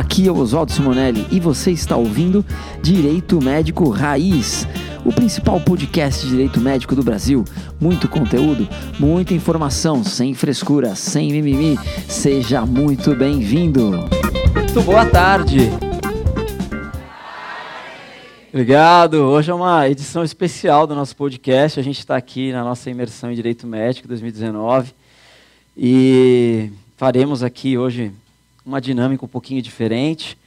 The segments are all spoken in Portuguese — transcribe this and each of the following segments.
Aqui é o Oswaldo Simonelli e você está ouvindo Direito Médico Raiz, o principal podcast de direito médico do Brasil. Muito conteúdo, muita informação, sem frescura, sem mimimi. Seja muito bem-vindo. Muito boa tarde. Obrigado. Hoje é uma edição especial do nosso podcast. A gente está aqui na nossa imersão em Direito Médico 2019 e faremos aqui hoje uma dinâmica um pouquinho diferente.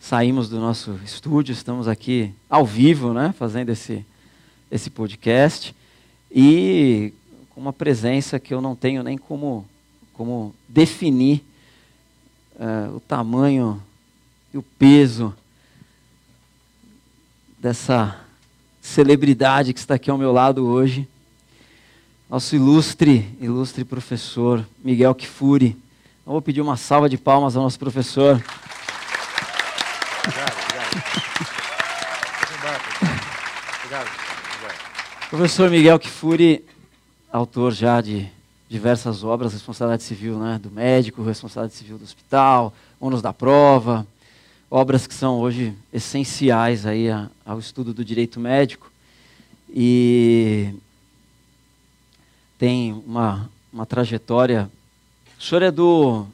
Saímos do nosso estúdio, estamos aqui ao vivo, né, fazendo esse, esse podcast. E com uma presença que eu não tenho nem como, como definir uh, o tamanho e o peso dessa celebridade que está aqui ao meu lado hoje. Nosso ilustre, ilustre professor Miguel Kifuri vou pedir uma salva de palmas ao nosso professor. Obrigado, obrigado. Obrigado. obrigado. Professor Miguel Kifuri, autor já de diversas obras, responsabilidade civil né, do médico, responsabilidade civil do hospital, ônus da prova, obras que são hoje essenciais aí a, ao estudo do direito médico. E tem uma, uma trajetória o senhor é do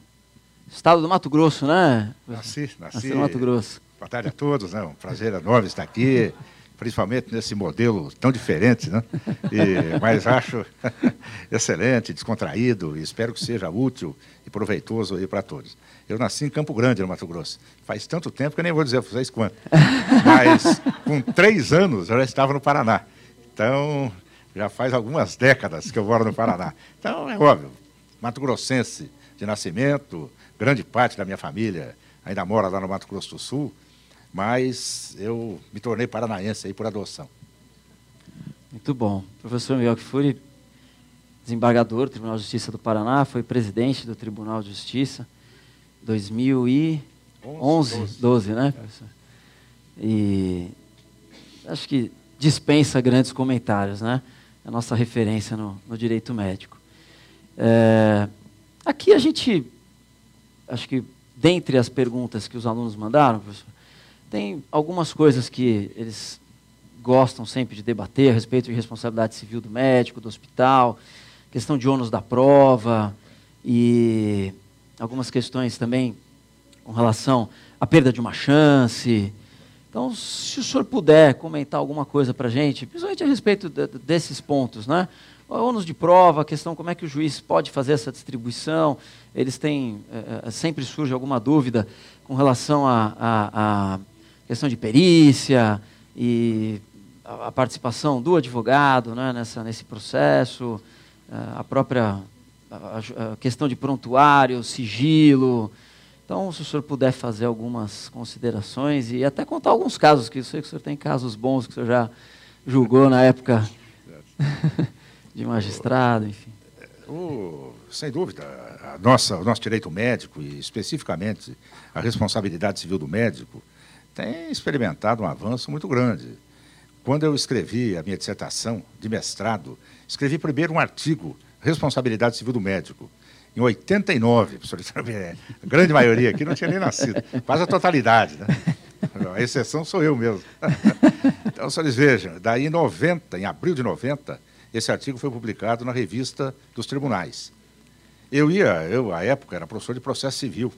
estado do Mato Grosso, né? Nasci, nasci. nasci no Mato Grosso. Boa tarde a todos, né? Um prazer enorme estar aqui, principalmente nesse modelo tão diferente, né? E, mas acho excelente, descontraído e espero que seja útil e proveitoso aí para todos. Eu nasci em Campo Grande, no Mato Grosso. Faz tanto tempo que eu nem vou dizer para vocês quanto. Mas com três anos eu já estava no Paraná. Então, já faz algumas décadas que eu moro no Paraná. Então, é óbvio, Mato Grossense de nascimento, grande parte da minha família ainda mora lá no Mato Grosso do Sul, mas eu me tornei paranaense aí por adoção. Muito bom. Professor Miguel Kifuri, desembargador do Tribunal de Justiça do Paraná, foi presidente do Tribunal de Justiça 2011, 12, 12 né, professor? E acho que dispensa grandes comentários, né? É a nossa referência no, no direito médico. É, aqui a gente, acho que dentre as perguntas que os alunos mandaram, tem algumas coisas que eles gostam sempre de debater a respeito de responsabilidade civil do médico, do hospital, questão de ônus da prova e algumas questões também com relação à perda de uma chance. Então, se o senhor puder comentar alguma coisa para a gente, principalmente a respeito de, desses pontos, né? Ônus de prova, a questão como é que o juiz pode fazer essa distribuição. Eles têm, é, sempre surge alguma dúvida com relação à questão de perícia e a, a participação do advogado né, nessa, nesse processo, a própria a, a questão de prontuário, sigilo. Então, se o senhor puder fazer algumas considerações e até contar alguns casos, que eu sei que o senhor tem casos bons que o senhor já julgou na época. de magistrado, enfim. O, sem dúvida, a nossa, o nosso direito médico, e especificamente a responsabilidade civil do médico, tem experimentado um avanço muito grande. Quando eu escrevi a minha dissertação de mestrado, escrevi primeiro um artigo, Responsabilidade Civil do Médico, em 89, professor, a grande maioria aqui não tinha nem nascido, quase a totalidade, né? A exceção sou eu mesmo. Então, senhores vejam, daí em 90, em abril de 90, esse artigo foi publicado na revista dos tribunais. Eu ia, eu, à época, era professor de processo civil.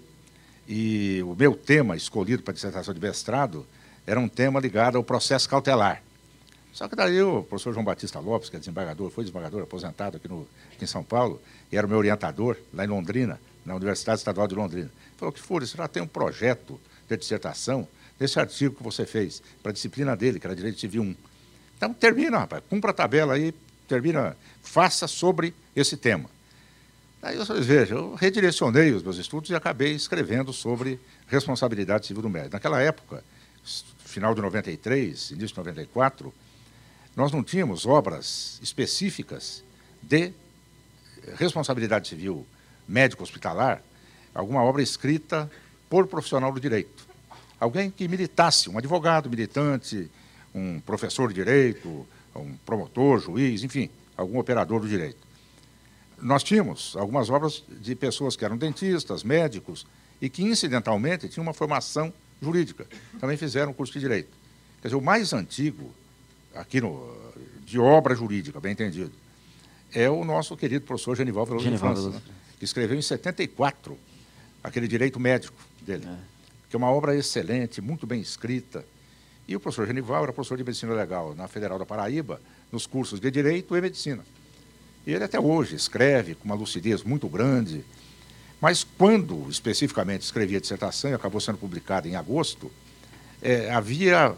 E o meu tema escolhido para a dissertação de mestrado era um tema ligado ao processo cautelar. Só que daí o professor João Batista Lopes, que é desembargador, foi desembargador aposentado aqui, no, aqui em São Paulo, e era o meu orientador lá em Londrina, na Universidade Estadual de Londrina. Falou que, Fúria, você já tem um projeto de dissertação desse artigo que você fez, para a disciplina dele, que era Direito Civil 1. Então, termina, rapaz, cumpra a tabela aí, termina, faça sobre esse tema. Aí vocês vejam, eu redirecionei os meus estudos e acabei escrevendo sobre responsabilidade civil do médico. Naquela época, final de 93, início de 94, nós não tínhamos obras específicas de responsabilidade civil médico-hospitalar, alguma obra escrita por profissional do direito. Alguém que militasse, um advogado militante, um professor de direito, um promotor, juiz, enfim, algum operador do direito. Nós tínhamos algumas obras de pessoas que eram dentistas, médicos, e que, incidentalmente, tinham uma formação jurídica. Também fizeram curso de direito. Quer dizer, o mais antigo, aqui no, de obra jurídica, bem entendido, é o nosso querido professor Genival Veloso de França, né? que escreveu em 74 aquele direito médico dele, é. que é uma obra excelente, muito bem escrita. E o professor Genival era professor de medicina legal na Federal da Paraíba, nos cursos de direito e medicina. E ele até hoje escreve com uma lucidez muito grande. Mas quando especificamente escrevia a dissertação, e acabou sendo publicada em agosto, é, havia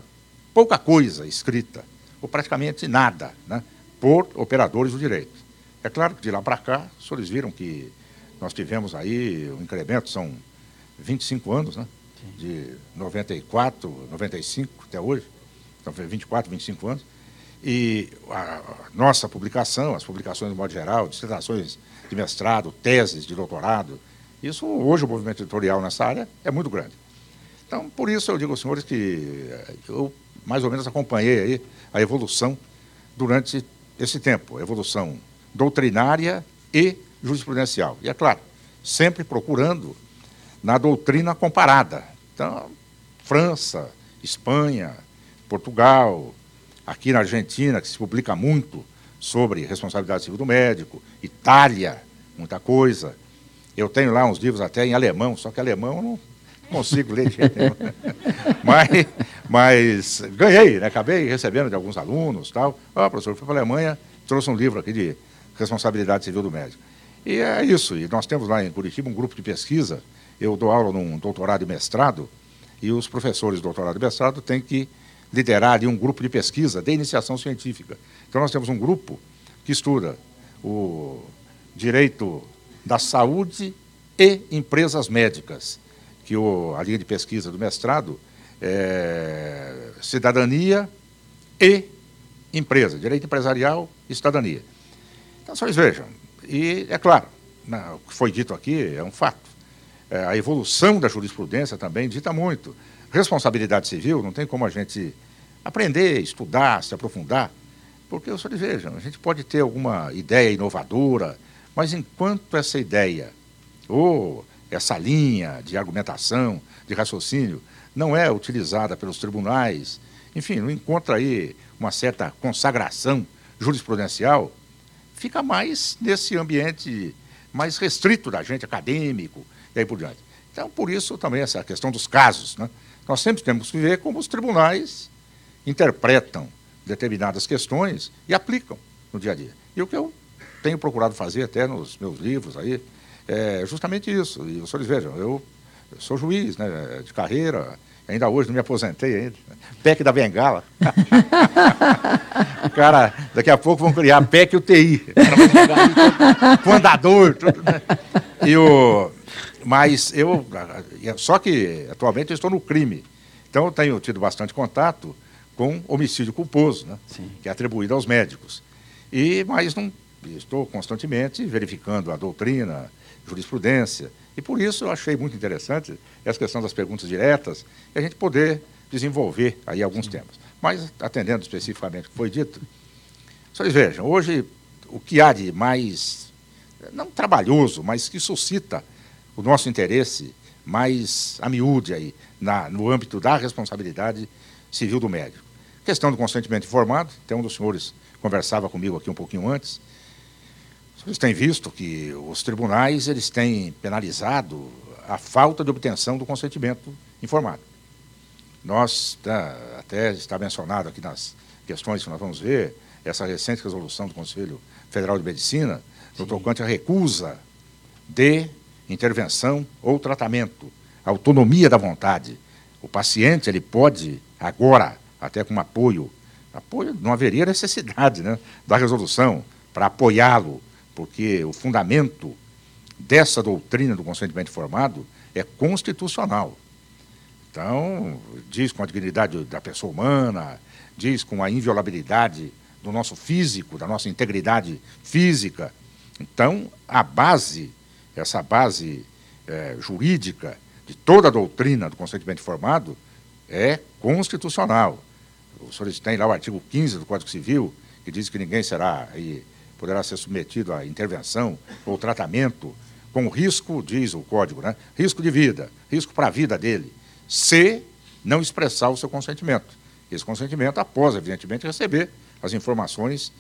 pouca coisa escrita, ou praticamente nada, né, por operadores do direito. É claro que de lá para cá, os senhores viram que nós tivemos aí um incremento, são 25 anos, né? De 94, 95 até hoje, então foi 24, 25 anos. E a nossa publicação, as publicações de modo geral, dissertações de mestrado, teses de doutorado, isso hoje o movimento editorial nessa área é muito grande. Então, por isso eu digo aos senhores que eh, eu mais ou menos acompanhei aí a evolução durante esse tempo, a evolução doutrinária e jurisprudencial. E é claro, sempre procurando na doutrina comparada. Então, França, Espanha, Portugal, aqui na Argentina, que se publica muito sobre responsabilidade civil do médico, Itália, muita coisa. Eu tenho lá uns livros até em alemão, só que alemão eu não consigo ler de jeito mas, mas ganhei, né? acabei recebendo de alguns alunos tal. Oh, professor, fui para a Alemanha, trouxe um livro aqui de responsabilidade civil do médico. E é isso, e nós temos lá em Curitiba um grupo de pesquisa, eu dou aula num doutorado e mestrado, e os professores do doutorado e mestrado têm que liderar ali um grupo de pesquisa de iniciação científica. Então, nós temos um grupo que estuda o direito da saúde e empresas médicas, que o, a linha de pesquisa do mestrado é cidadania e empresa, direito empresarial e cidadania. Então, vocês vejam, e é claro, o que foi dito aqui é um fato. É, a evolução da jurisprudência também dita muito. Responsabilidade civil, não tem como a gente aprender, estudar, se aprofundar, porque os senhores vejam, a gente pode ter alguma ideia inovadora, mas enquanto essa ideia ou essa linha de argumentação, de raciocínio, não é utilizada pelos tribunais, enfim, não encontra aí uma certa consagração jurisprudencial, fica mais nesse ambiente mais restrito da gente, acadêmico, e aí por diante. Então, por isso também essa questão dos casos, né? Nós sempre temos que ver como os tribunais interpretam determinadas questões e aplicam no dia a dia. E o que eu tenho procurado fazer até nos meus livros aí é justamente isso. E os senhores vejam, eu, eu sou juiz né, de carreira, ainda hoje não me aposentei ainda. PEC da Bengala. cara, daqui a pouco vão criar PEC UTI. Com andador, tudo, né? E o, mas eu. Só que atualmente eu estou no crime. Então eu tenho tido bastante contato com homicídio culposo, né? que é atribuído aos médicos. E, mas não estou constantemente verificando a doutrina, jurisprudência. E por isso eu achei muito interessante essa questão das perguntas diretas e a gente poder desenvolver aí alguns Sim. temas. Mas, atendendo especificamente o que foi dito, vocês vejam, hoje o que há de mais, não trabalhoso, mas que suscita o nosso interesse mais a miúde aí, na, no âmbito da responsabilidade civil do médico. Questão do consentimento informado, até um dos senhores conversava comigo aqui um pouquinho antes. Vocês têm visto que os tribunais eles têm penalizado a falta de obtenção do consentimento informado. Nós, tá, até está mencionado aqui nas questões que nós vamos ver, essa recente resolução do Conselho Federal de Medicina, no tocante à recusa de intervenção ou tratamento, autonomia da vontade. O paciente ele pode agora, até com apoio, apoio não haveria necessidade né, da resolução para apoiá-lo, porque o fundamento dessa doutrina do consentimento informado é constitucional. Então, diz com a dignidade da pessoa humana, diz com a inviolabilidade do nosso físico, da nossa integridade física. Então, a base essa base é, jurídica de toda a doutrina do consentimento informado é constitucional. Os senhores têm lá o artigo 15 do Código Civil, que diz que ninguém será poderá ser submetido a intervenção ou tratamento com risco, diz o código, né? risco de vida, risco para a vida dele, se não expressar o seu consentimento. Esse consentimento após, evidentemente, receber as informações.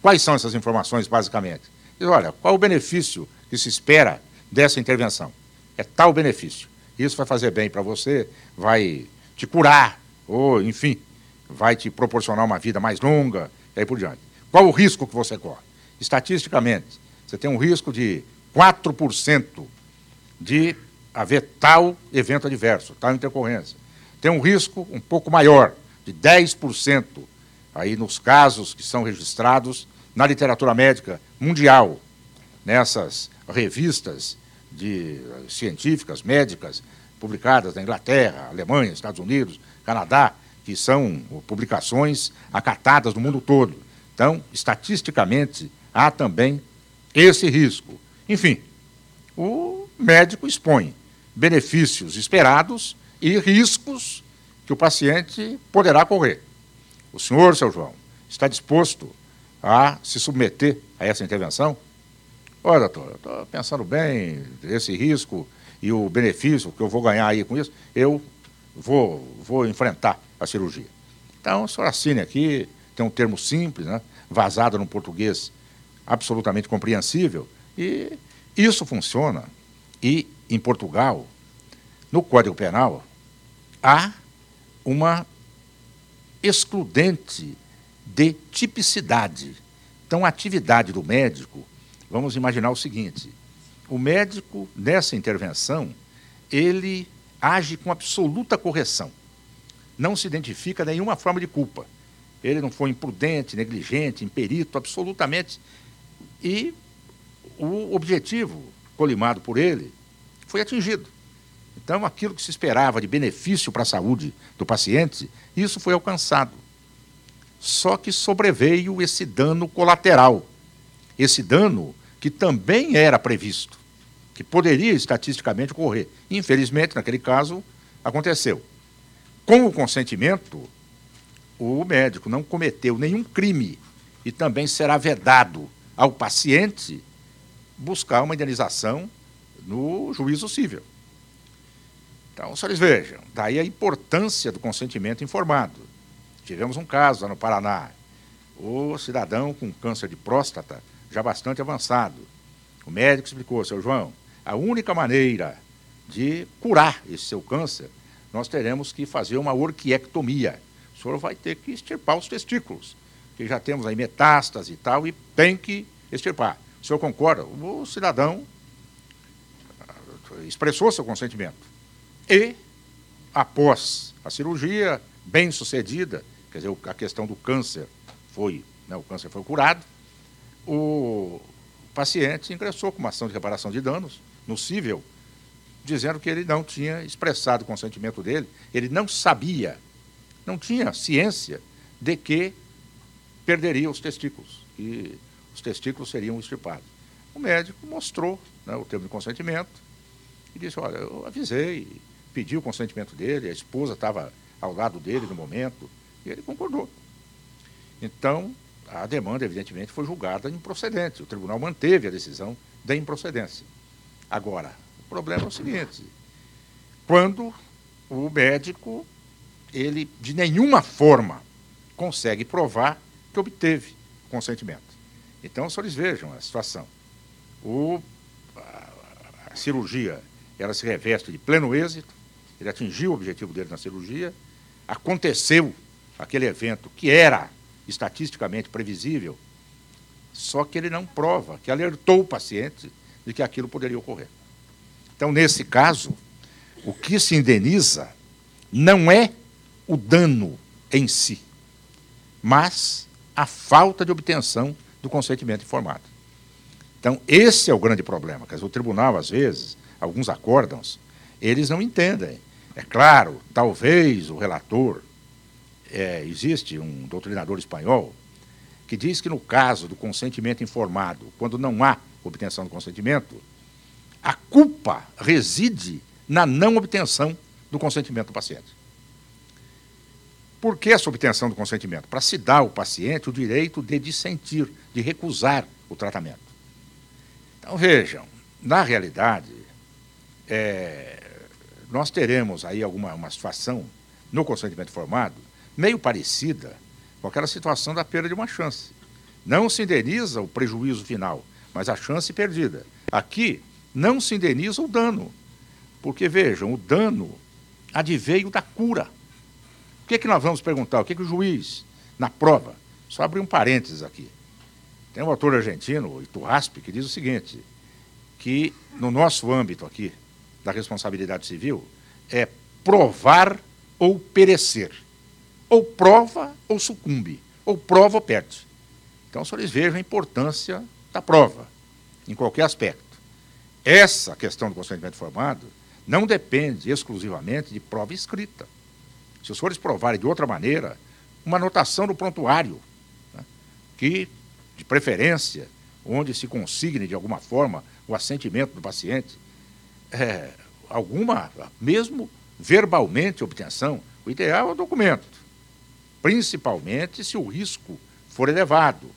Quais são essas informações, basicamente? Diz, olha, qual o benefício que se espera dessa intervenção? É tal benefício. Isso vai fazer bem para você, vai te curar, ou, enfim, vai te proporcionar uma vida mais longa, e aí por diante. Qual o risco que você corre? Estatisticamente, você tem um risco de 4% de haver tal evento adverso, tal intercorrência. Tem um risco um pouco maior, de 10%, aí nos casos que são registrados na literatura médica mundial, nessas revistas de científicas, médicas, publicadas na Inglaterra, Alemanha, Estados Unidos, Canadá, que são publicações acatadas no mundo todo. Então, estatisticamente, há também esse risco. Enfim, o médico expõe benefícios esperados e riscos que o paciente poderá correr. O senhor, seu João, está disposto a se submeter a essa intervenção? Olha, doutor, estou pensando bem, esse risco e o benefício que eu vou ganhar aí com isso, eu vou, vou enfrentar a cirurgia. Então, o senhor assine aqui, tem um termo simples, né, vazado no português, absolutamente compreensível, e isso funciona. E, em Portugal, no Código Penal, há uma excludente de tipicidade. Então, a atividade do médico, vamos imaginar o seguinte: o médico, nessa intervenção, ele age com absoluta correção. Não se identifica nenhuma forma de culpa. Ele não foi imprudente, negligente, imperito, absolutamente. E o objetivo colimado por ele foi atingido. Então, aquilo que se esperava de benefício para a saúde do paciente, isso foi alcançado. Só que sobreveio esse dano colateral. Esse dano que também era previsto, que poderia estatisticamente ocorrer. Infelizmente, naquele caso, aconteceu. Com o consentimento, o médico não cometeu nenhum crime e também será vedado ao paciente buscar uma indenização no juízo civil. Então, senhores vejam, daí a importância do consentimento informado. Tivemos um caso lá no Paraná. O cidadão com câncer de próstata já bastante avançado. O médico explicou, seu João, a única maneira de curar esse seu câncer, nós teremos que fazer uma orquiectomia. O senhor vai ter que extirpar os testículos, que já temos aí metástase e tal, e tem que extirpar. O senhor concorda? O cidadão expressou seu consentimento. E, após a cirurgia bem sucedida, quer dizer, a questão do câncer foi, né, o câncer foi curado, o paciente ingressou com uma ação de reparação de danos no cível, dizendo que ele não tinha expressado o consentimento dele, ele não sabia, não tinha ciência de que perderia os testículos, que os testículos seriam extirpados. O médico mostrou né, o termo de consentimento e disse, olha, eu avisei, pediu o consentimento dele, a esposa estava ao lado dele no momento, e ele concordou. Então, a demanda, evidentemente, foi julgada improcedente. O tribunal manteve a decisão da improcedência. Agora, o problema é o seguinte: quando o médico, ele de nenhuma forma consegue provar que obteve consentimento. Então, só eles vejam a situação. O, a, a cirurgia ela se reveste de pleno êxito, ele atingiu o objetivo dele na cirurgia, aconteceu aquele evento que era estatisticamente previsível, só que ele não prova, que alertou o paciente de que aquilo poderia ocorrer. Então, nesse caso, o que se indeniza não é o dano em si, mas a falta de obtenção do consentimento informado. Então, esse é o grande problema. Quer dizer, o tribunal, às vezes, alguns acórdãos, eles não entendem é claro, talvez o relator, é, existe um doutrinador espanhol que diz que no caso do consentimento informado, quando não há obtenção do consentimento, a culpa reside na não obtenção do consentimento do paciente. Por que essa obtenção do consentimento? Para se dar ao paciente o direito de dissentir, de recusar o tratamento. Então vejam, na realidade, é, nós teremos aí alguma uma situação no consentimento formado meio parecida com aquela situação da perda de uma chance. Não se indeniza o prejuízo final, mas a chance perdida. Aqui, não se indeniza o dano. Porque, vejam, o dano adveio da cura. Que, é que nós vamos perguntar? O que, é que o juiz, na prova, só abrir um parênteses aqui. Tem um autor argentino, Iturraspe, que diz o seguinte, que no nosso âmbito aqui, da responsabilidade civil, é provar ou perecer. Ou prova ou sucumbe. Ou prova ou perde. Então, eles vejam a importância da prova, em qualquer aspecto. Essa questão do consentimento formado não depende exclusivamente de prova escrita. Se os senhores provarem de outra maneira, uma anotação no prontuário, né, que, de preferência, onde se consigne de alguma forma o assentimento do paciente, é, alguma, mesmo verbalmente obtenção, o ideal é o documento, principalmente se o risco for elevado.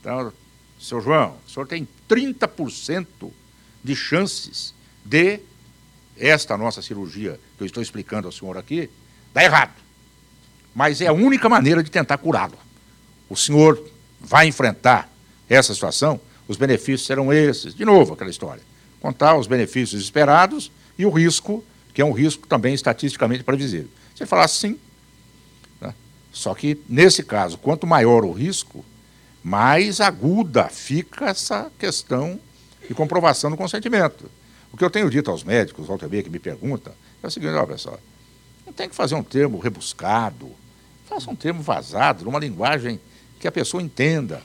Então, seu João, o senhor tem 30% de chances de esta nossa cirurgia que eu estou explicando ao senhor aqui, dar errado. Mas é a única maneira de tentar curá-lo. O senhor vai enfrentar essa situação, os benefícios serão esses. De novo, aquela história. Contar os benefícios esperados e o risco, que é um risco também estatisticamente previsível. Você falar sim. Né? Só que, nesse caso, quanto maior o risco, mais aguda fica essa questão de comprovação do consentimento. O que eu tenho dito aos médicos, volta que me pergunta, é o seguinte, olha pessoal, tem que fazer um termo rebuscado, faça um termo vazado, numa linguagem que a pessoa entenda.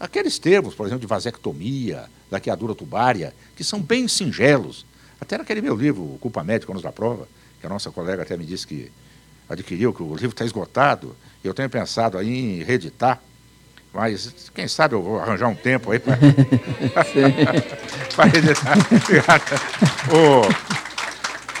Aqueles termos, por exemplo, de vasectomia, laqueadura tubária, que são bem singelos. Até naquele meu livro, Culpa Médica, Anos da Prova, que a nossa colega até me disse que adquiriu, que o livro está esgotado, e eu tenho pensado aí em reeditar, mas quem sabe eu vou arranjar um tempo aí para reeditar. o,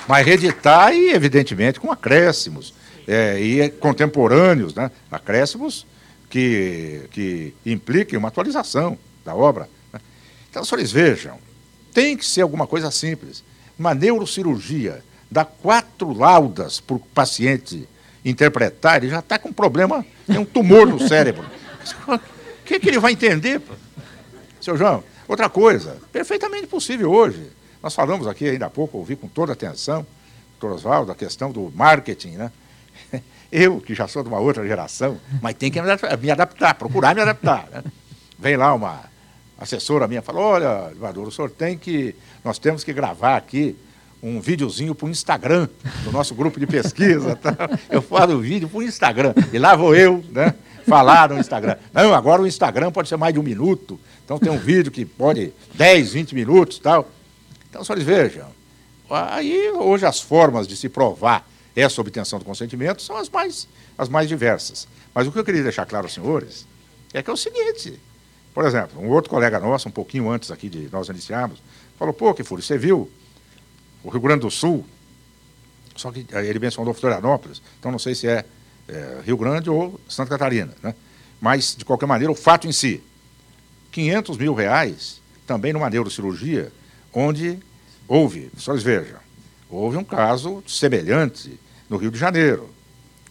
mas reeditar e, evidentemente, com acréscimos. É, e contemporâneos, né? acréscimos que, que impliquem uma atualização da obra. Né? Então, senhores vejam, tem que ser alguma coisa simples. Uma neurocirurgia dá quatro laudas para o paciente interpretar, ele já está com um problema, tem um tumor no cérebro. O que, que ele vai entender? Seu João, outra coisa, perfeitamente possível hoje. Nós falamos aqui ainda há pouco, ouvi com toda atenção, doutor Oswaldo, a questão do marketing, né? Eu, que já sou de uma outra geração, mas tem que me adaptar, procurar me adaptar. Né? Vem lá uma assessora minha, fala, olha, Eduardo, o senhor tem que, nós temos que gravar aqui um videozinho para o Instagram, do nosso grupo de pesquisa. Tá? Eu falo o vídeo para o Instagram, e lá vou eu, né? falar no Instagram. Não, agora o Instagram pode ser mais de um minuto. Então tem um vídeo que pode 10, 20 minutos tal. Então, eles vejam. Aí, hoje, as formas de se provar essa obtenção do consentimento são as mais, as mais diversas. Mas o que eu queria deixar claro aos senhores é que é o seguinte. Por exemplo, um outro colega nosso, um pouquinho antes aqui de nós iniciarmos, falou, pô, que furo, você viu o Rio Grande do Sul, só que ele mencionou Florianópolis, então não sei se é é, Rio Grande ou Santa Catarina. Né? Mas, de qualquer maneira, o fato em si, 500 mil reais também numa neurocirurgia, onde houve, vocês vejam, houve um caso semelhante no Rio de Janeiro.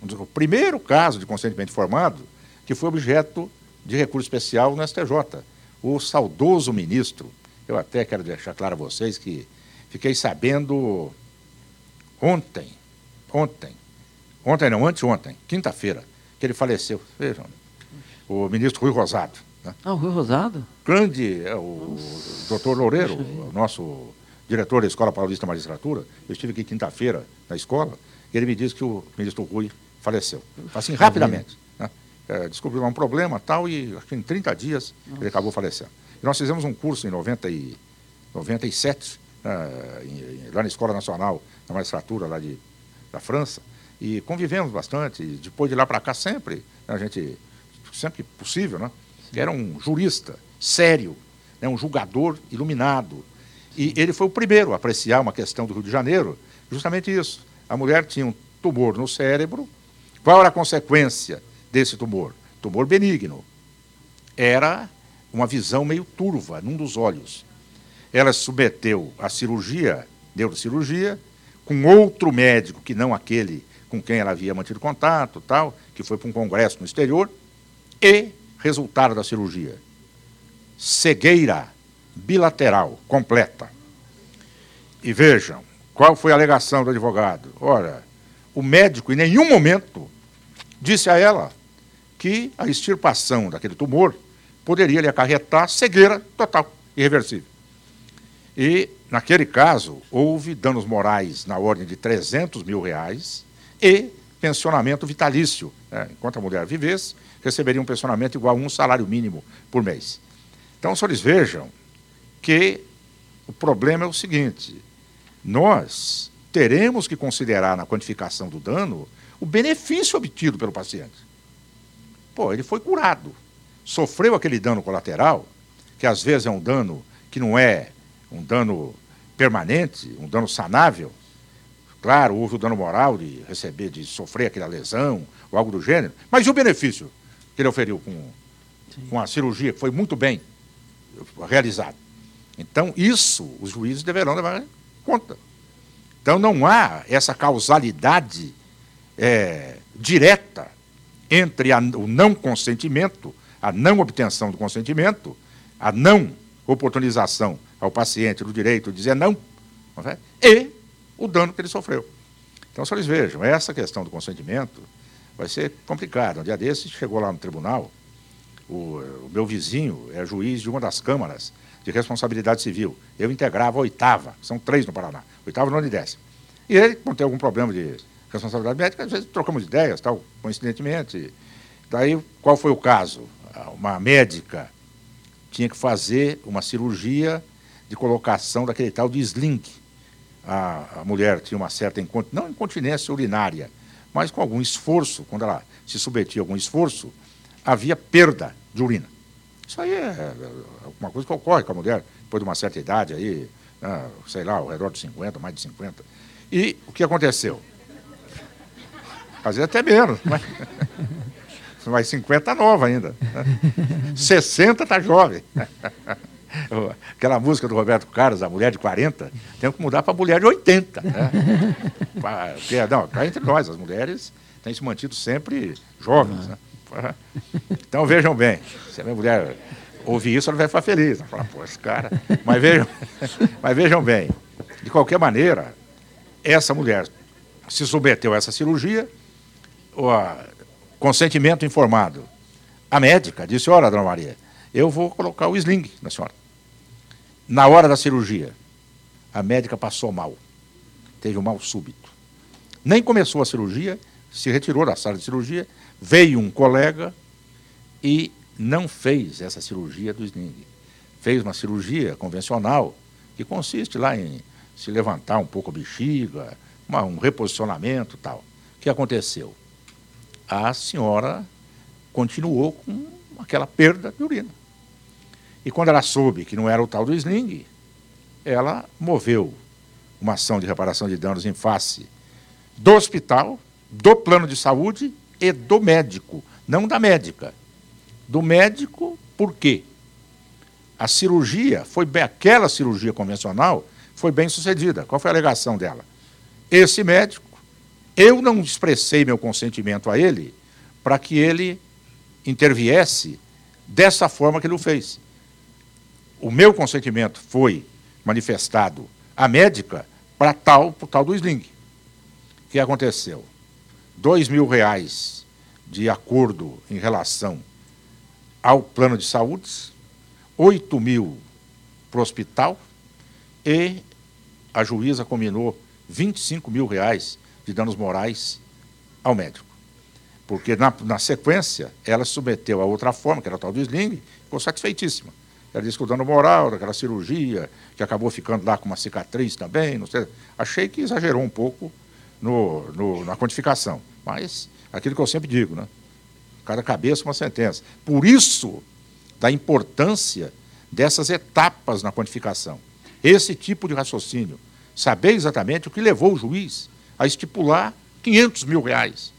O primeiro caso de consentimento formado que foi objeto de recurso especial no STJ. O saudoso ministro, eu até quero deixar claro a vocês que fiquei sabendo ontem, ontem, Ontem não, anteontem, quinta-feira, que ele faleceu. Vejam, o ministro Rui Rosado. Né? Ah, o Rui Rosado? Grande, é, o Nossa. doutor Loureiro, o nosso diretor da Escola Paulista de Magistratura. Eu estive aqui quinta-feira na escola e ele me disse que o ministro Rui faleceu. Assim, rapidamente. Né? É, descobriu um problema tal e acho que em 30 dias Nossa. ele acabou falecendo. E nós fizemos um curso em 90 e, 97, né, lá na Escola Nacional da Magistratura, lá de, da França, e convivemos bastante. Depois de lá para cá, sempre, né, a gente, sempre possível, né? Era um jurista sério, né, um julgador iluminado. E ele foi o primeiro a apreciar uma questão do Rio de Janeiro, justamente isso. A mulher tinha um tumor no cérebro. Qual era a consequência desse tumor? Tumor benigno. Era uma visão meio turva num dos olhos. ela se submeteu à cirurgia, neurocirurgia, com outro médico que não aquele com quem ela havia mantido contato, tal, que foi para um congresso no exterior, e resultado da cirurgia: cegueira bilateral completa. E vejam, qual foi a alegação do advogado? Ora, o médico em nenhum momento disse a ela que a extirpação daquele tumor poderia lhe acarretar cegueira total, irreversível. E, naquele caso, houve danos morais na ordem de 300 mil reais e pensionamento vitalício. Né? Enquanto a mulher vivesse, receberia um pensionamento igual a um salário mínimo por mês. Então, senhores vejam que o problema é o seguinte: nós teremos que considerar na quantificação do dano o benefício obtido pelo paciente. Pô, ele foi curado, sofreu aquele dano colateral, que às vezes é um dano que não é um dano permanente, um dano sanável. Claro, houve o dano moral de receber, de sofrer aquela lesão ou algo do gênero, mas e o benefício que ele oferiu com, com a cirurgia, que foi muito bem realizada? Então, isso os juízes deverão levar em conta. Então, não há essa causalidade é, direta entre a, o não consentimento, a não obtenção do consentimento, a não oportunização ao paciente do direito de dizer não, não é? e o dano que ele sofreu. Então, senhores vejam, essa questão do consentimento vai ser complicada. Um dia desses, chegou lá no tribunal, o, o meu vizinho é juiz de uma das câmaras de responsabilidade civil. Eu integrava a oitava, são três no Paraná, oitava, nona e décima. E ele, quando tem algum problema de responsabilidade médica, às vezes trocamos ideias, tal, coincidentemente. Daí, qual foi o caso? Uma médica tinha que fazer uma cirurgia de colocação daquele tal de sling. A, a mulher tinha uma certa, não incontinência urinária, mas com algum esforço, quando ela se submetia a algum esforço, havia perda de urina. Isso aí é, é uma coisa que ocorre com a mulher depois de uma certa idade, aí, né, sei lá, ao redor de 50, mais de 50. E o que aconteceu? Vezes até menos, mas, mas 50 nova ainda. Né? 60 está jovem. Aquela música do Roberto Carlos, a mulher de 40, tem que mudar para a mulher de 80. Né? Não, cá entre nós, as mulheres têm se mantido sempre jovens. Né? Então vejam bem, se a minha mulher ouvir isso, ela vai ficar feliz. Vai falar, pô, esse cara. Mas vejam, mas vejam bem, de qualquer maneira, essa mulher se submeteu a essa cirurgia, o consentimento informado. A médica disse: Olha, dona Maria, eu vou colocar o sling na senhora. Na hora da cirurgia, a médica passou mal, teve um mal súbito. Nem começou a cirurgia, se retirou da sala de cirurgia, veio um colega e não fez essa cirurgia do sling. Fez uma cirurgia convencional, que consiste lá em se levantar um pouco a bexiga, uma, um reposicionamento tal. O que aconteceu? A senhora continuou com aquela perda de urina. E quando ela soube que não era o tal do sling, ela moveu uma ação de reparação de danos em face do hospital, do plano de saúde e do médico, não da médica. Do médico, por quê? A cirurgia foi bem, aquela cirurgia convencional foi bem sucedida. Qual foi a alegação dela? Esse médico, eu não expressei meu consentimento a ele para que ele interviesse dessa forma que ele o fez. O meu consentimento foi manifestado à médica para tal, para tal do sling. O que aconteceu? Dois mil reais de acordo em relação ao plano de saúde, oito mil para o hospital e a juíza combinou 25 mil reais de danos morais ao médico. Porque na, na sequência ela se submeteu a outra forma, que era a tal do sling, ficou satisfeitíssima. Ela disse que o dano moral daquela cirurgia, que acabou ficando lá com uma cicatriz também, não sei. Achei que exagerou um pouco no, no, na quantificação. Mas aquilo que eu sempre digo, né? Cada cabeça uma sentença. Por isso, da importância dessas etapas na quantificação esse tipo de raciocínio, saber exatamente o que levou o juiz a estipular 500 mil reais.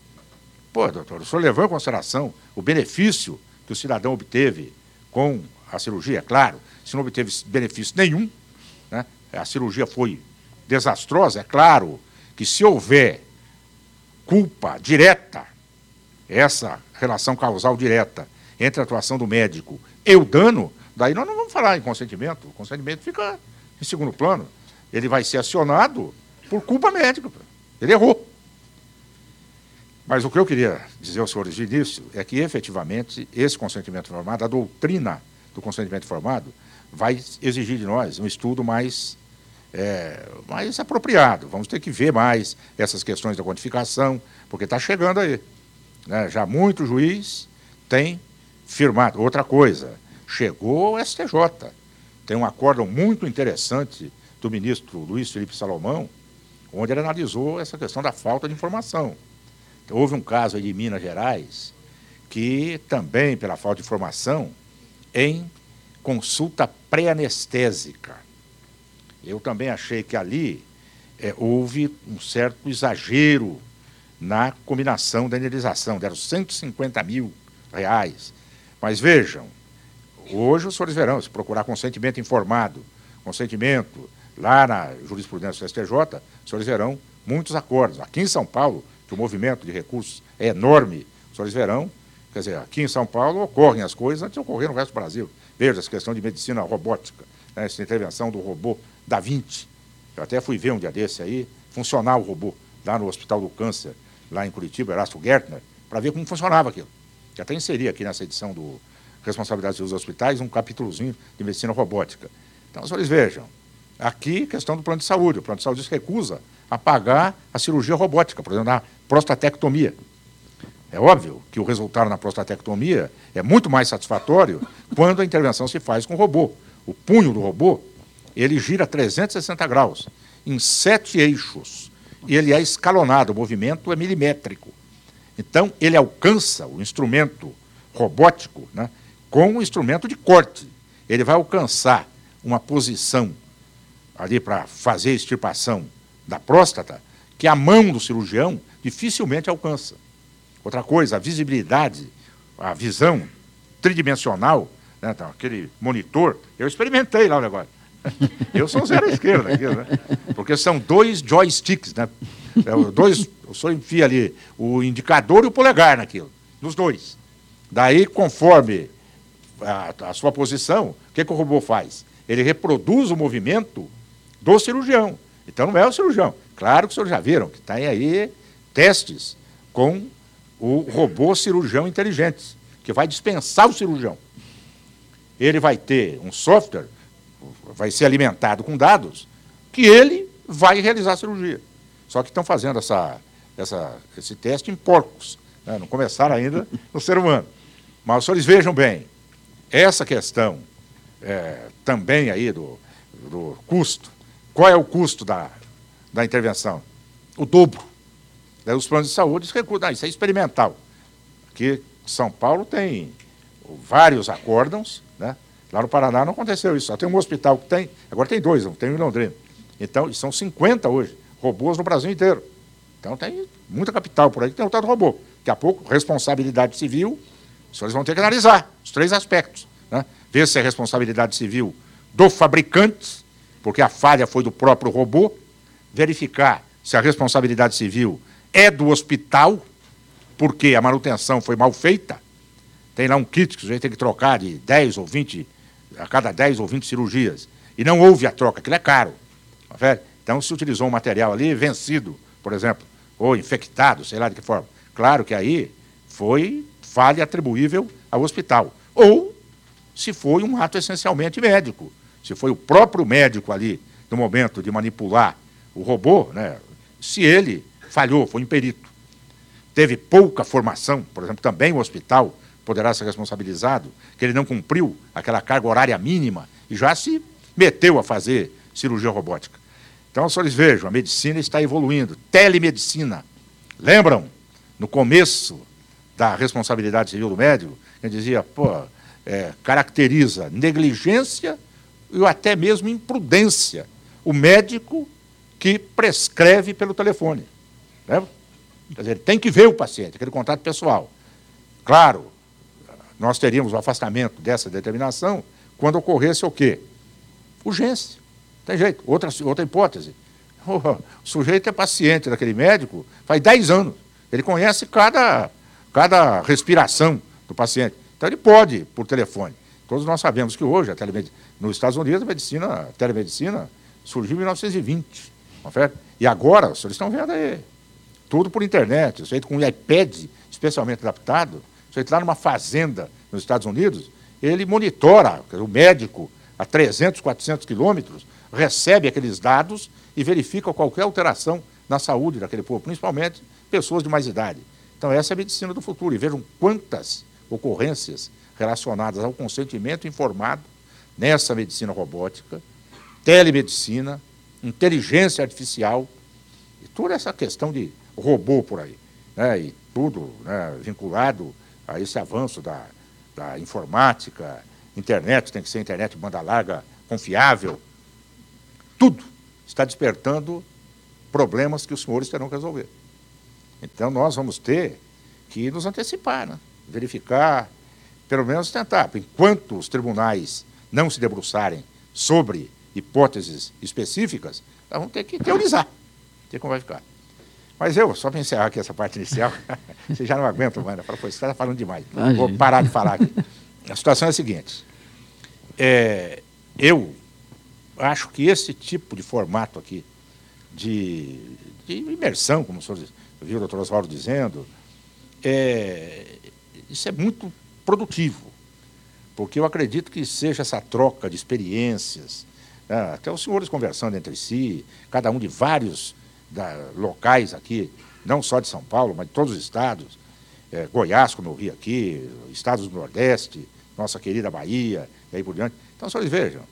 Pô, doutor, o senhor levou em consideração o benefício que o cidadão obteve com a cirurgia? Claro, se não obteve benefício nenhum, né? a cirurgia foi desastrosa, é claro que se houver culpa direta, essa relação causal direta entre a atuação do médico e o dano, daí nós não vamos falar em consentimento. O consentimento fica em segundo plano. Ele vai ser acionado por culpa médica. Ele errou. Mas o que eu queria dizer aos senhores de início é que, efetivamente, esse consentimento informado, a doutrina do consentimento informado, vai exigir de nós um estudo mais, é, mais apropriado. Vamos ter que ver mais essas questões da quantificação, porque está chegando aí. Né? Já muito juiz tem firmado. Outra coisa, chegou o STJ. Tem um acórdão muito interessante do ministro Luiz Felipe Salomão, onde ele analisou essa questão da falta de informação. Houve um caso aí de Minas Gerais que também, pela falta de informação, em consulta pré-anestésica. Eu também achei que ali é, houve um certo exagero na combinação da indenização, deram 150 mil reais. Mas vejam, hoje os senhores verão, se procurar consentimento informado, consentimento lá na jurisprudência do STJ, os senhores verão muitos acordos. Aqui em São Paulo, que o movimento de recursos é enorme, os senhores verão, quer dizer, aqui em São Paulo ocorrem as coisas antes de ocorrer no resto do Brasil. Veja essa questão de medicina robótica, né, essa intervenção do robô da 20. Eu até fui ver um dia desse aí, funcionar o robô lá no Hospital do Câncer, lá em Curitiba, Erasto Gertner, para ver como funcionava aquilo. Que até inseri aqui nessa edição do Responsabilidade dos Hospitais um capítulozinho de medicina robótica. Então, senhores vejam, aqui questão do plano de saúde. O plano de saúde se recusa a pagar a cirurgia robótica, por exemplo, na prostatectomia. É óbvio que o resultado na prostatectomia é muito mais satisfatório quando a intervenção se faz com o robô. O punho do robô, ele gira 360 graus, em sete eixos e ele é escalonado, o movimento é milimétrico. Então, ele alcança o instrumento robótico né, com o instrumento de corte. Ele vai alcançar uma posição ali para fazer a extirpação da próstata que a mão do cirurgião dificilmente alcança. Outra coisa, a visibilidade, a visão tridimensional, né, então, aquele monitor, eu experimentei lá o negócio. Eu sou zero à esquerda aqui, né? Porque são dois joysticks, né? É, dois, o senhor enfia ali o indicador e o polegar naquilo, nos dois. Daí, conforme a, a sua posição, o que, que o robô faz? Ele reproduz o movimento do cirurgião. Então não é o cirurgião. Claro que senhores já viram que tem aí testes com o robô cirurgião inteligente, que vai dispensar o cirurgião. Ele vai ter um software vai ser alimentado com dados que ele vai realizar a cirurgia. Só que estão fazendo essa, essa, esse teste em porcos, né? não começaram ainda no ser humano. Mas os senhores vejam bem, essa questão é, também aí do, do custo, qual é o custo da, da intervenção? O dobro. Daí os planos de saúde recrutam, ah, isso é experimental. Aqui São Paulo tem vários acórdãos, né? Lá no Paraná não aconteceu isso. Só tem um hospital que tem, agora tem dois, não tem um em Londrina. Então, são 50 hoje, robôs no Brasil inteiro. Então tem muita capital por aí que tem lutado robô. Daqui a pouco, responsabilidade civil, os senhores vão ter que analisar os três aspectos. Né? Ver se é responsabilidade civil do fabricante, porque a falha foi do próprio robô, verificar se a responsabilidade civil é do hospital, porque a manutenção foi mal feita. Tem lá um kit que a gente tem que trocar de 10 ou 20 a cada 10 ou 20 cirurgias, e não houve a troca, aquilo é caro. Tá então se utilizou um material ali vencido, por exemplo, ou infectado, sei lá de que forma. Claro que aí foi falha atribuível ao hospital. Ou se foi um ato essencialmente médico. Se foi o próprio médico ali, no momento de manipular o robô, né, se ele falhou, foi imperito. Teve pouca formação, por exemplo, também o hospital poderá ser responsabilizado, que ele não cumpriu aquela carga horária mínima e já se meteu a fazer cirurgia robótica. Então, senhores vejam, a medicina está evoluindo. Telemedicina. Lembram? No começo da responsabilidade civil do médico, ele dizia, pô, é, caracteriza negligência e até mesmo imprudência o médico que prescreve pelo telefone. Lembra? Quer dizer, ele tem que ver o paciente, aquele contato pessoal. Claro, nós teríamos o afastamento dessa determinação quando ocorresse o quê? Urgência. Tem jeito. Outra, outra hipótese. O sujeito é paciente daquele médico faz 10 anos. Ele conhece cada, cada respiração do paciente. Então ele pode, por telefone. Todos nós sabemos que hoje, a nos Estados Unidos, a medicina, a telemedicina surgiu em 1920. E agora, os senhores estão vendo aí, tudo por internet, feito com um iPad especialmente adaptado. Você entra numa fazenda nos Estados Unidos, ele monitora, o médico, a 300, 400 quilômetros, recebe aqueles dados e verifica qualquer alteração na saúde daquele povo, principalmente pessoas de mais idade. Então, essa é a medicina do futuro. E vejam quantas ocorrências relacionadas ao consentimento informado nessa medicina robótica, telemedicina, inteligência artificial, e toda essa questão de robô por aí. Né? E tudo né, vinculado a esse avanço da, da informática, internet, tem que ser internet banda larga, confiável. Tudo está despertando problemas que os senhores terão que resolver. Então, nós vamos ter que nos antecipar, né? verificar, pelo menos tentar. Enquanto os tribunais não se debruçarem sobre hipóteses específicas, nós vamos ter que teorizar, ver como vai ficar. Mas eu, só para encerrar aqui essa parte inicial, você já não aguenta mais, né? Fala, você está falando demais. Imagina. Vou parar de falar aqui. A situação é a seguinte. É, eu acho que esse tipo de formato aqui, de, de imersão, como o senhor viu o doutor Oswaldo dizendo, é, isso é muito produtivo, porque eu acredito que seja essa troca de experiências, né, até os senhores conversando entre si, cada um de vários da, locais aqui, não só de São Paulo, mas de todos os estados, é, Goiás, como eu vi aqui, estados do Nordeste, nossa querida Bahia, e aí por diante. Então, senhores vejam,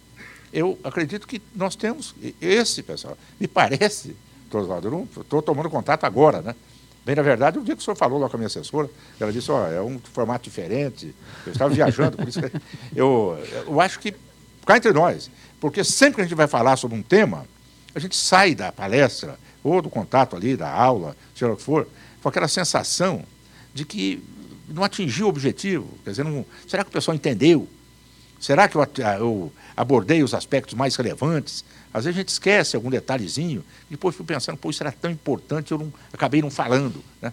eu acredito que nós temos esse, pessoal, me parece, eu estou tomando contato agora, né? Bem, na verdade, o dia que o senhor falou lá com a minha assessora, ela disse, ó, é um formato diferente, eu estava viajando, por isso que eu, eu acho que, cá entre nós, porque sempre que a gente vai falar sobre um tema, a gente sai da palestra, ou do contato ali, da aula, seja o que for, com aquela sensação de que não atingiu o objetivo. Quer dizer, não, será que o pessoal entendeu? Será que eu, eu abordei os aspectos mais relevantes? Às vezes a gente esquece algum detalhezinho, e depois fico pensando, pô, isso era tão importante, eu não, acabei não falando. Né?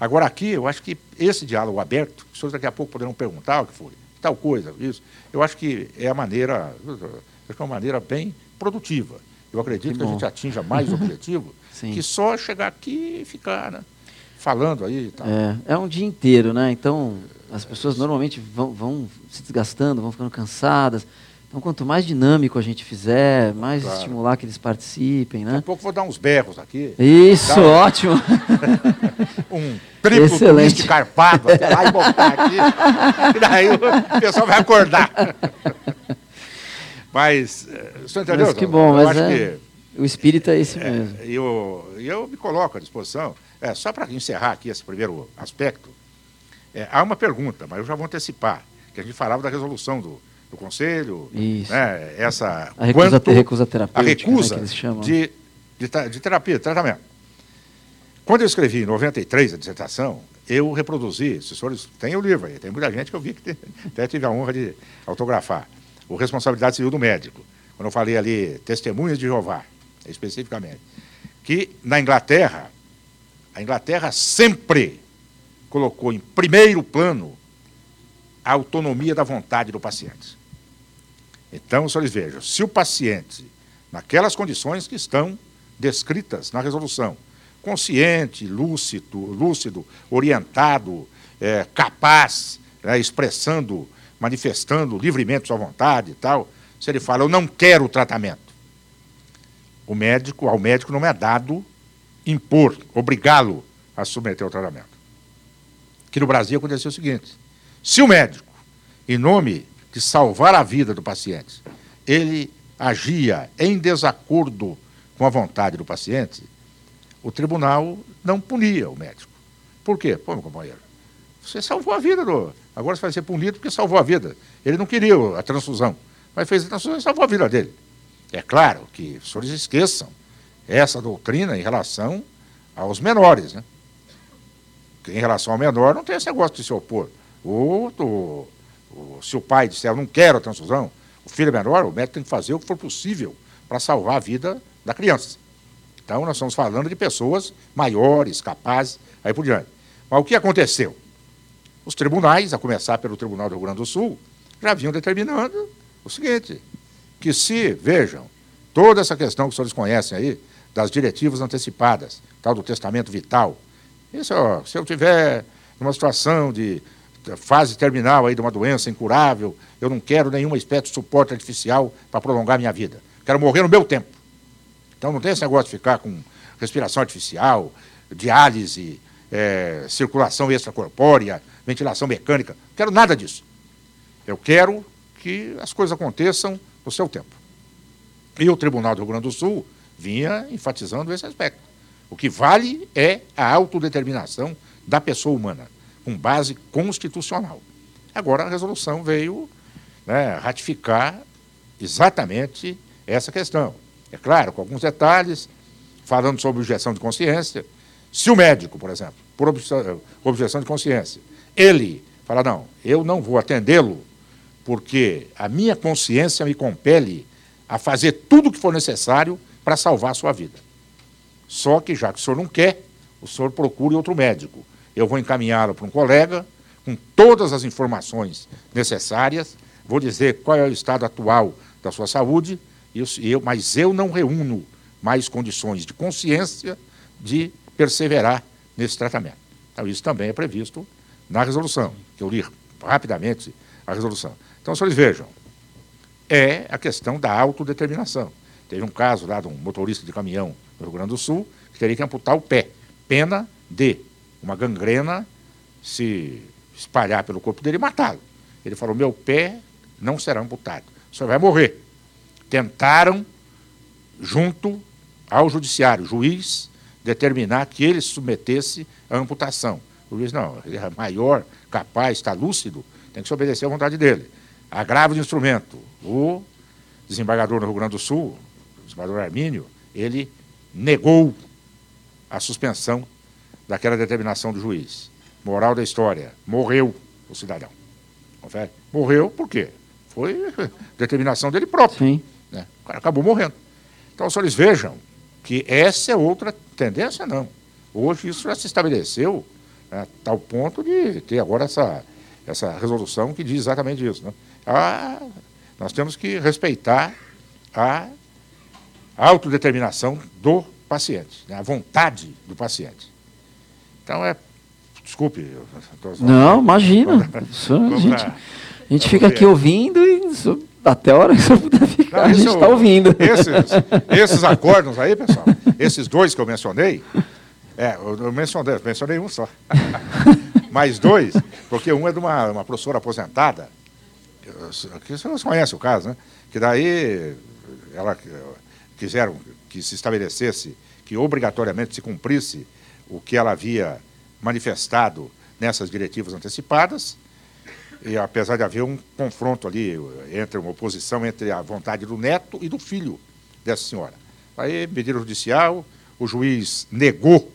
Agora, aqui, eu acho que esse diálogo aberto, as pessoas daqui a pouco poderão perguntar o que foi, tal coisa, isso, eu acho que é a maneira, acho que é uma maneira bem produtiva. Eu acredito que, que a gente atinja mais objetivo que só chegar aqui e ficar, né? falando aí. Tal. É, é um dia inteiro, né? Então, as pessoas normalmente vão, vão se desgastando, vão ficando cansadas. Então, quanto mais dinâmico a gente fizer, mais claro. estimular que eles participem, né? Daqui a pouco vou dar uns berros aqui. Isso, ótimo. um triplo Excelente. carpado até lá e botar aqui. E daí o pessoal vai acordar. Mas, eh, você entendeu? Mas que bom, mas é, que, o espírito é esse é, mesmo. E eu, eu me coloco à disposição. É, só para encerrar aqui esse primeiro aspecto, é, há uma pergunta, mas eu já vou antecipar, que a gente falava da resolução do, do Conselho, Isso. Né, essa, a recusa, quanto, recusa terapêutica, a recusa né, de, de, de, terapia, de tratamento. Quando eu escrevi em 93 a dissertação, eu reproduzi, se os senhores têm o livro aí, tem muita gente que eu vi que até tive a honra de autografar, o Responsabilidade Civil do Médico, quando eu falei ali Testemunhas de Jeová, especificamente, que na Inglaterra, a Inglaterra sempre colocou em primeiro plano a autonomia da vontade do paciente. Então, senhores vejam, se o paciente, naquelas condições que estão descritas na resolução, consciente, lúcido, lúcido orientado, é, capaz, é, expressando, manifestando livremente sua vontade e tal, se ele fala, eu não quero o tratamento, o médico, ao médico não é dado impor, obrigá-lo a submeter ao tratamento. Que no Brasil aconteceu o seguinte: se o médico, em nome de salvar a vida do paciente, ele agia em desacordo com a vontade do paciente, o tribunal não punia o médico. Por quê? Pô, meu companheiro, você salvou a vida do. Agora você vai ser punido porque salvou a vida. Ele não queria a transfusão, mas fez a transfusão e salvou a vida dele. É claro que os senhores esqueçam essa doutrina em relação aos menores. Né? Em relação ao menor, não tem esse negócio de se opor. Ou, ou, ou se o pai disser, eu não quero a transfusão, o filho menor, o médico tem que fazer o que for possível para salvar a vida da criança. Então, nós estamos falando de pessoas maiores, capazes, aí por diante. Mas o que aconteceu? Os tribunais, a começar pelo Tribunal do Rio Grande do Sul, já vinham determinando o seguinte: que se, vejam, toda essa questão que os senhores conhecem aí, das diretivas antecipadas, tal do testamento vital, isso, se eu tiver numa situação de fase terminal aí de uma doença incurável, eu não quero nenhuma espécie de suporte artificial para prolongar minha vida. Quero morrer no meu tempo. Então não tem esse negócio de ficar com respiração artificial, diálise, é, circulação extracorpórea, ventilação mecânica. Não quero nada disso. Eu quero que as coisas aconteçam no seu tempo. E o Tribunal do Rio Grande do Sul vinha enfatizando esse aspecto. O que vale é a autodeterminação da pessoa humana, com base constitucional. Agora a resolução veio né, ratificar exatamente essa questão. É claro, com alguns detalhes, falando sobre objeção de consciência. Se o médico, por exemplo, por objeção de consciência, ele fala, não, eu não vou atendê-lo porque a minha consciência me compele a fazer tudo o que for necessário para salvar a sua vida. Só que já que o senhor não quer, o senhor procure outro médico. Eu vou encaminhá-lo para um colega com todas as informações necessárias, vou dizer qual é o estado atual da sua saúde, eu, mas eu não reúno mais condições de consciência de perseverar nesse tratamento. Então, isso também é previsto na resolução, que eu li rapidamente a resolução. Então, senhores vejam, é a questão da autodeterminação. Teve um caso lá de um motorista de caminhão no Rio Grande do Sul que teria que amputar o pé. Pena de uma gangrena se espalhar pelo corpo dele e matá-lo. Ele falou: meu pé não será amputado, o senhor vai morrer. Tentaram, junto ao judiciário, juiz, determinar que ele se submetesse à amputação. O juiz, não, ele é maior, capaz, está lúcido, tem que se obedecer à vontade dele. Agravo de instrumento. O desembargador no Rio Grande do Sul, o desembargador Armínio, ele negou a suspensão daquela determinação do juiz. Moral da história: morreu o cidadão. Confere? Morreu por quê? Foi determinação dele próprio. Sim. Né? O cara acabou morrendo. Então, os senhores vejam que essa é outra tendência, não. Hoje isso já se estabeleceu a tal ponto de ter agora essa, essa resolução que diz exatamente isso. Né? A, nós temos que respeitar a autodeterminação do paciente, né? a vontade do paciente. Então é. Desculpe. Não, imagina. a gente, a gente fica aqui ouvindo e até a hora que você puder ficar, Não, a gente está ouvindo. Esses, esses acordos aí, pessoal, esses dois que eu mencionei, é, eu mencionei, mencionei um só. Mais dois, porque um é de uma, uma professora aposentada, que vocês conhecem o caso, né? Que daí ela quiseram que se estabelecesse que obrigatoriamente se cumprisse o que ela havia manifestado nessas diretivas antecipadas, e apesar de haver um confronto ali entre uma oposição entre a vontade do neto e do filho dessa senhora. Aí, medida judicial, o juiz negou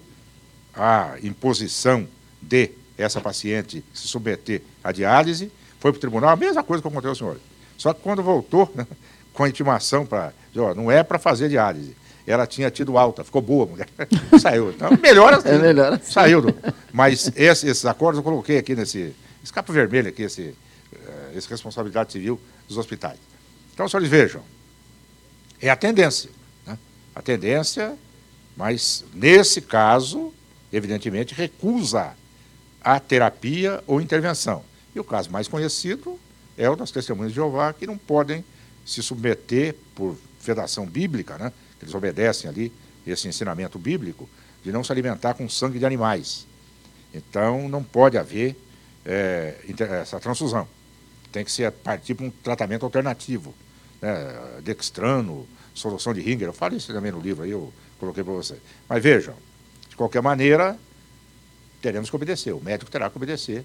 a imposição de essa paciente se submeter à diálise, foi para o tribunal, a mesma coisa que aconteceu ao senhor. Só que quando voltou, né, com a intimação para. Não é para fazer diálise. Ela tinha tido alta, ficou boa mulher. Saiu. Então, melhor assim. É melhor assim. Saiu. Do, mas esse, esses acordos eu coloquei aqui nesse. Escapa vermelho aqui, esse, eh, esse responsabilidade civil dos hospitais. Então, senhores vejam, é a tendência. Né? A tendência, mas nesse caso, evidentemente, recusa a terapia ou intervenção. E o caso mais conhecido é o das testemunhas de Jeová, que não podem se submeter por fedação bíblica, né? eles obedecem ali esse ensinamento bíblico, de não se alimentar com sangue de animais. Então, não pode haver é, essa transfusão. Tem que ser partir para um tratamento alternativo. Né? Dextrano, solução de Ringer. Eu falo isso também no livro, aí eu coloquei para vocês. Mas vejam, de qualquer maneira, teremos que obedecer. O médico terá que obedecer.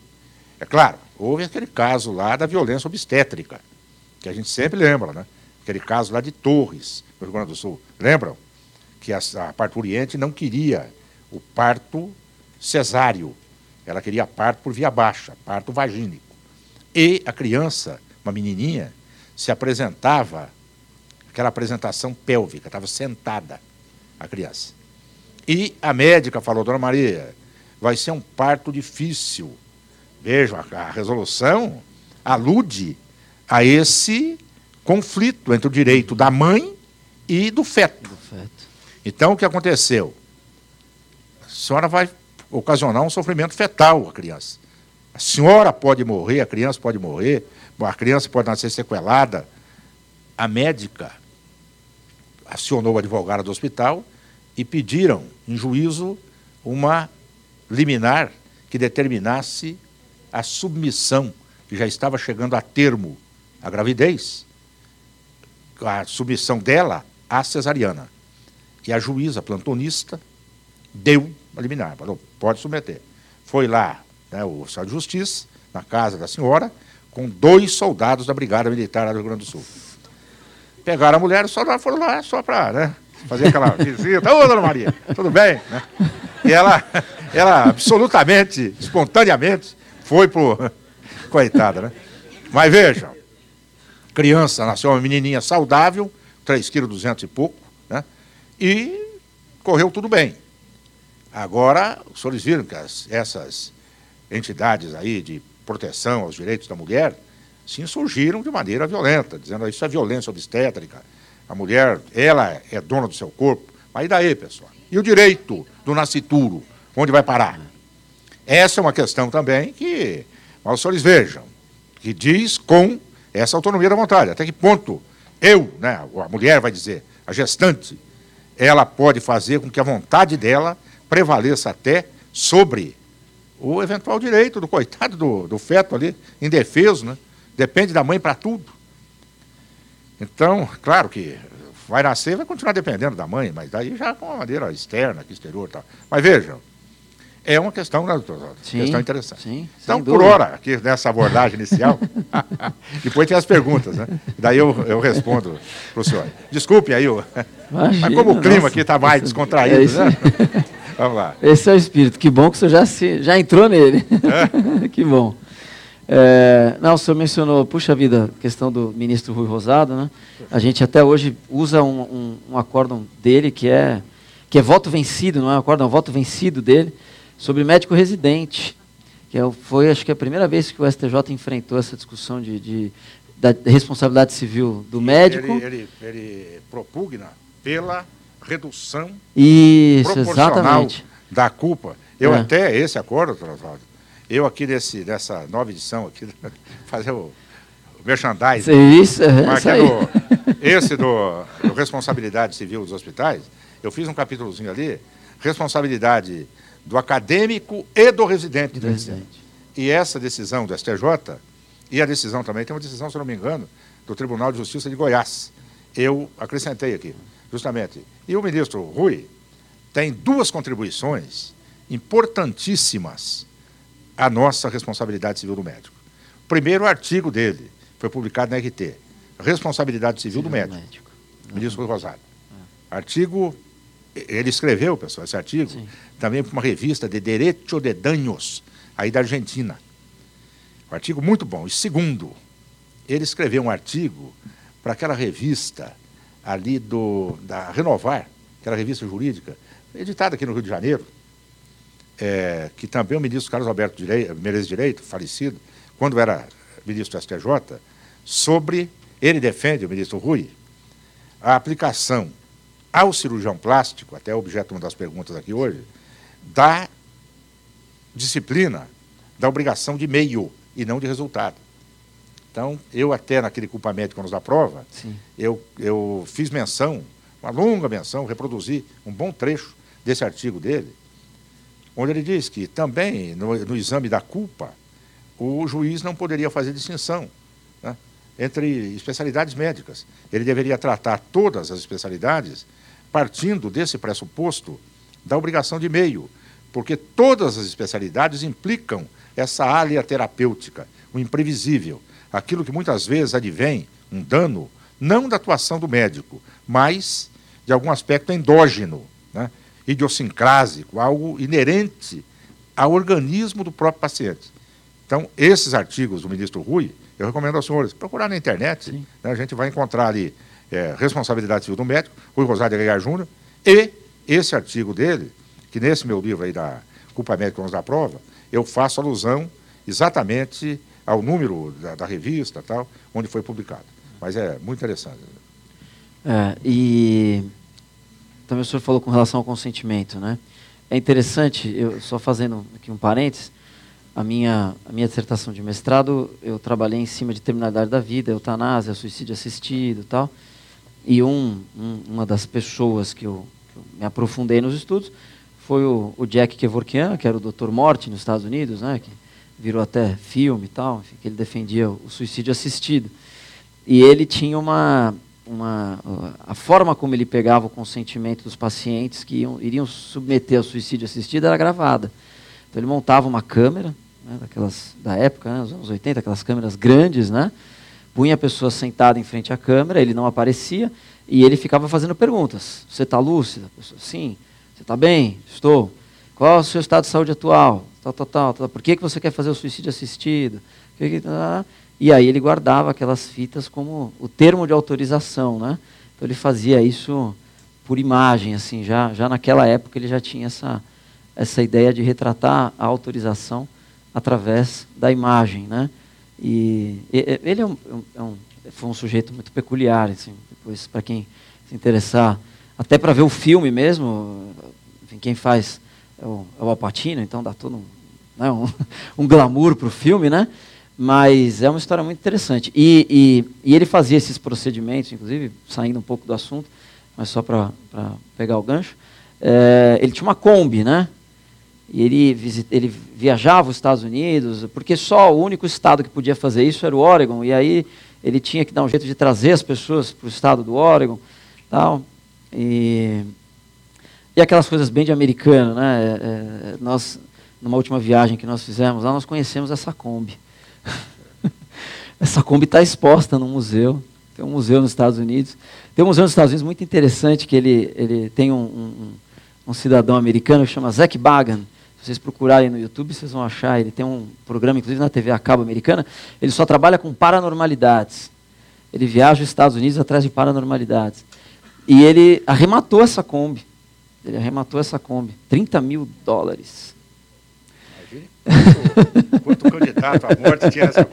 É claro, houve aquele caso lá da violência obstétrica que a gente sempre lembra, né? Aquele caso lá de Torres, no Rio Grande do Sul. Lembram? Que a, a parturiente não queria o parto cesáreo. Ela queria parto por via baixa, parto vagínico. E a criança, uma menininha, se apresentava aquela apresentação pélvica, estava sentada a criança. E a médica falou, dona Maria, vai ser um parto difícil. Vejam, a, a resolução alude a esse conflito entre o direito da mãe e do feto. do feto. Então, o que aconteceu? A senhora vai ocasionar um sofrimento fetal à criança. A senhora pode morrer, a criança pode morrer, a criança pode nascer sequelada. A médica acionou o advogado do hospital e pediram, em juízo, uma liminar que determinasse a submissão, que já estava chegando a termo a gravidez, a submissão dela à cesariana. E a juíza plantonista deu a liminar, falou, pode submeter. Foi lá né, o oficial de justiça, na casa da senhora, com dois soldados da Brigada Militar do Rio Grande do Sul. Pegaram a mulher e só foram lá só para né, fazer aquela visita. Ô, dona Maria, tudo bem? Né? E ela, ela absolutamente, espontaneamente, foi pro. Coitada, né? Mas vejam, criança nasceu uma menininha saudável, 3,2 kg e pouco, né? E correu tudo bem. Agora, os senhores viram que as, essas entidades aí de proteção aos direitos da mulher se insurgiram de maneira violenta, dizendo isso é violência obstétrica. A mulher, ela é dona do seu corpo. Mas e daí, pessoal? E o direito do nascituro? Onde vai parar? Essa é uma questão também que os senhores vejam, que diz com essa autonomia da vontade. Até que ponto eu, né, a mulher vai dizer, a gestante, ela pode fazer com que a vontade dela prevaleça até sobre o eventual direito do coitado do, do feto ali, indefeso, né? Depende da mãe para tudo. Então, claro que vai nascer, vai continuar dependendo da mãe, mas daí já com uma maneira externa, aqui exterior e tal. Mas vejam, é uma questão, né, doutor? Sim, questão interessante. Sim, então, por hora, aqui nessa abordagem inicial, depois tem as perguntas, né? Daí eu, eu respondo para o senhor. Desculpe aí, o... Imagina, mas como o clima nossa, aqui está mais descontraído, é né? Vamos lá. Esse é o espírito. Que bom que o senhor já, se, já entrou nele. É? que bom. É, não, o senhor mencionou, puxa vida, a questão do ministro Rui Rosado, né? A gente até hoje usa um, um, um acórdão dele que é, que é voto vencido, não é um acórdão, é um voto vencido dele, sobre médico residente. Que é, foi, acho que, a primeira vez que o STJ enfrentou essa discussão de, de da responsabilidade civil do médico. Ele, ele, ele propugna pela redução Isso, exatamente. da culpa. Eu é. até, esse acordo, eu aqui nesse, nessa nova edição, aqui, fazer o, o merchandising. Isso, é, isso aí. esse do, do responsabilidade civil dos hospitais, eu fiz um capítulozinho ali, responsabilidade do acadêmico e do residente. Do residente. E essa decisão do STJ, e a decisão também, tem uma decisão, se não me engano, do Tribunal de Justiça de Goiás. Eu acrescentei aqui, justamente. E o ministro Rui tem duas contribuições importantíssimas à nossa responsabilidade civil do médico. O primeiro artigo dele foi publicado na RT, Responsabilidade Civil, civil do Médico, médico. ministro Rui Rosário. É. Artigo ele escreveu, pessoal, esse artigo, Sim. também para uma revista de Derecho de Danos, aí da Argentina. Um artigo muito bom. E segundo, ele escreveu um artigo para aquela revista ali do, da Renovar, aquela revista jurídica, editada aqui no Rio de Janeiro, é, que também o ministro Carlos Alberto Direito, Menezes Direito, falecido, quando era ministro do STJ, sobre, ele defende, o ministro Rui, a aplicação ao cirurgião plástico, até objeto uma das perguntas aqui hoje, da disciplina, da obrigação de meio e não de resultado. Então, eu até naquele culpa médico da prova, eu, eu fiz menção, uma longa menção, reproduzi um bom trecho desse artigo dele, onde ele diz que também no, no exame da culpa, o juiz não poderia fazer distinção né, entre especialidades médicas. Ele deveria tratar todas as especialidades partindo desse pressuposto da obrigação de meio, porque todas as especialidades implicam essa área terapêutica, o imprevisível, aquilo que muitas vezes advém, um dano, não da atuação do médico, mas de algum aspecto endógeno, né, idiosincrásico, algo inerente ao organismo do próprio paciente. Então, esses artigos do ministro Rui, eu recomendo aos senhores procurar na internet, né, a gente vai encontrar ali é, Responsabilidade Civil do Médico, Rui Rosário Aguiar Júnior, e esse artigo dele, que nesse meu livro aí da Culpa Médica da Prova, eu faço alusão exatamente ao número da, da, revista tal, onde foi publicado. Mas é muito interessante. É, e também o senhor falou com relação ao consentimento, né? É interessante, eu só fazendo aqui um parênteses, a minha, a minha dissertação de mestrado, eu trabalhei em cima de terminalidade da vida, eutanásia, suicídio assistido tal. E um, um, uma das pessoas que eu, que eu, me aprofundei nos estudos foi o, o Jack Kevorkian, que era o Dr. Morte nos Estados Unidos, né, que virou até filme e tal, enfim, que ele defendia o suicídio assistido. E ele tinha uma, uma, a forma como ele pegava o consentimento dos pacientes que iam, iriam submeter ao suicídio assistido era gravada. Então ele montava uma câmera, né, daquelas da época, né, nos anos 80, aquelas câmeras grandes, né? Punha a pessoa sentada em frente à câmera, ele não aparecia e ele ficava fazendo perguntas. Você está lúcida? Pessoa, sim. Você está bem? Estou. Qual é o seu estado de saúde atual? Tal, tal, tal, tal. Por que, que você quer fazer o suicídio assistido? E aí ele guardava aquelas fitas como o termo de autorização, né? Então ele fazia isso por imagem, assim, já, já naquela época ele já tinha essa, essa ideia de retratar a autorização através da imagem, né? E, ele é um, é um, foi um sujeito muito peculiar, assim, depois para quem se interessar, até para ver o filme mesmo, enfim, quem faz é o, é o Alpatino, então dá todo um, né, um, um glamour para o filme, né? Mas é uma história muito interessante. E, e, e, ele fazia esses procedimentos, inclusive, saindo um pouco do assunto, mas só para pegar o gancho. É, ele tinha uma Kombi, né? E ele, visit, ele viajava os Estados Unidos, porque só o único estado que podia fazer isso era o Oregon. E aí ele tinha que dar um jeito de trazer as pessoas para o estado do Oregon. Tal. E, e aquelas coisas bem de americano, né? É, é nós, numa última viagem que nós fizemos lá, nós conhecemos essa Kombi. Essa Kombi está exposta no museu. Tem um museu nos Estados Unidos. Tem um museu nos Estados Unidos muito interessante que ele, ele tem um, um, um cidadão americano que chama Zack Bagan. Se vocês procurarem no YouTube, vocês vão achar. Ele tem um programa, inclusive na TV a cabo americana. Ele só trabalha com paranormalidades. Ele viaja os Estados Unidos atrás de paranormalidades. E ele arrematou essa Kombi. Ele arrematou essa Kombi. 30 mil dólares. Essa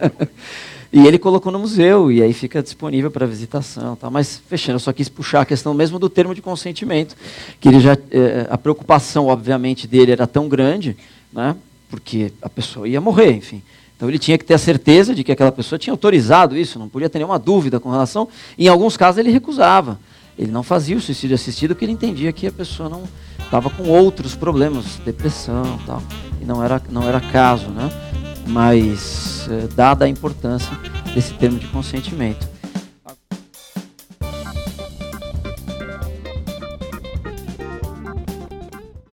E ele colocou no museu, e aí fica disponível para visitação. Tá? Mas, fechando, eu só quis puxar a questão mesmo do termo de consentimento, que ele já, eh, a preocupação, obviamente, dele era tão grande, né? porque a pessoa ia morrer, enfim. Então ele tinha que ter a certeza de que aquela pessoa tinha autorizado isso, não podia ter nenhuma dúvida com relação. E, em alguns casos ele recusava. Ele não fazia o suicídio assistido porque ele entendia que a pessoa não estava com outros problemas, depressão tal e não era, não era caso, né? mas é, dada a importância desse termo de consentimento.